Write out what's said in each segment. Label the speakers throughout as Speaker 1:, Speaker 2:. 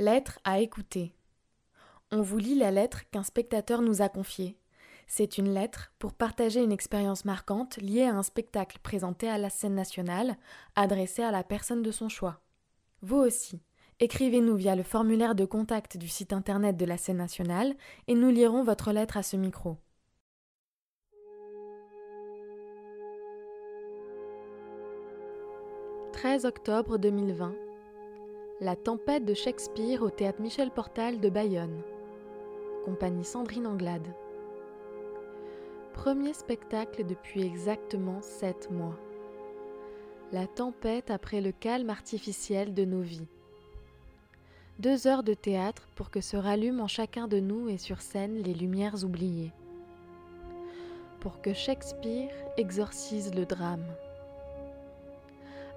Speaker 1: Lettre à écouter. On vous lit la lettre qu'un spectateur nous a confiée. C'est une lettre pour partager une expérience marquante liée à un spectacle présenté à la scène nationale, adressé à la personne de son choix. Vous aussi, écrivez-nous via le formulaire de contact du site internet de la scène nationale et nous lirons votre lettre à ce micro. 13 octobre 2020 La tempête de Shakespeare au théâtre Michel Portal de Bayonne. Compagnie Sandrine Anglade. Premier spectacle depuis exactement sept mois. La tempête après le calme artificiel de nos vies. Deux heures de théâtre pour que se rallument en chacun de nous et sur scène les lumières oubliées. Pour que Shakespeare exorcise le drame.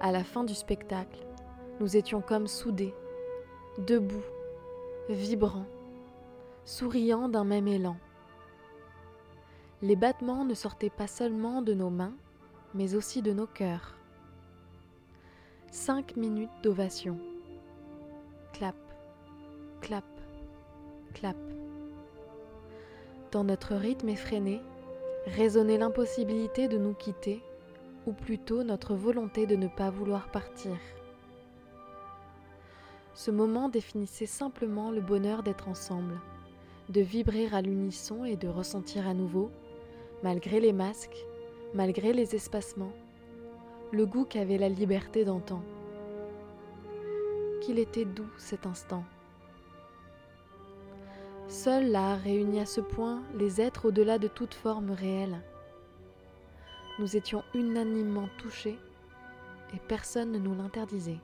Speaker 1: À la fin du spectacle, nous étions comme soudés, debout, vibrants, souriant d'un même élan. Les battements ne sortaient pas seulement de nos mains, mais aussi de nos cœurs. Cinq minutes d'ovation. Clap, clap, clap. Dans notre rythme effréné, résonnait l'impossibilité de nous quitter ou plutôt notre volonté de ne pas vouloir partir. Ce moment définissait simplement le bonheur d'être ensemble, de vibrer à l'unisson et de ressentir à nouveau, malgré les masques, malgré les espacements, le goût qu'avait la liberté d'antan. Qu'il était doux cet instant. Seul l'art réunit à ce point les êtres au-delà de toute forme réelle nous étions unanimement touchés et personne ne nous l'interdisait.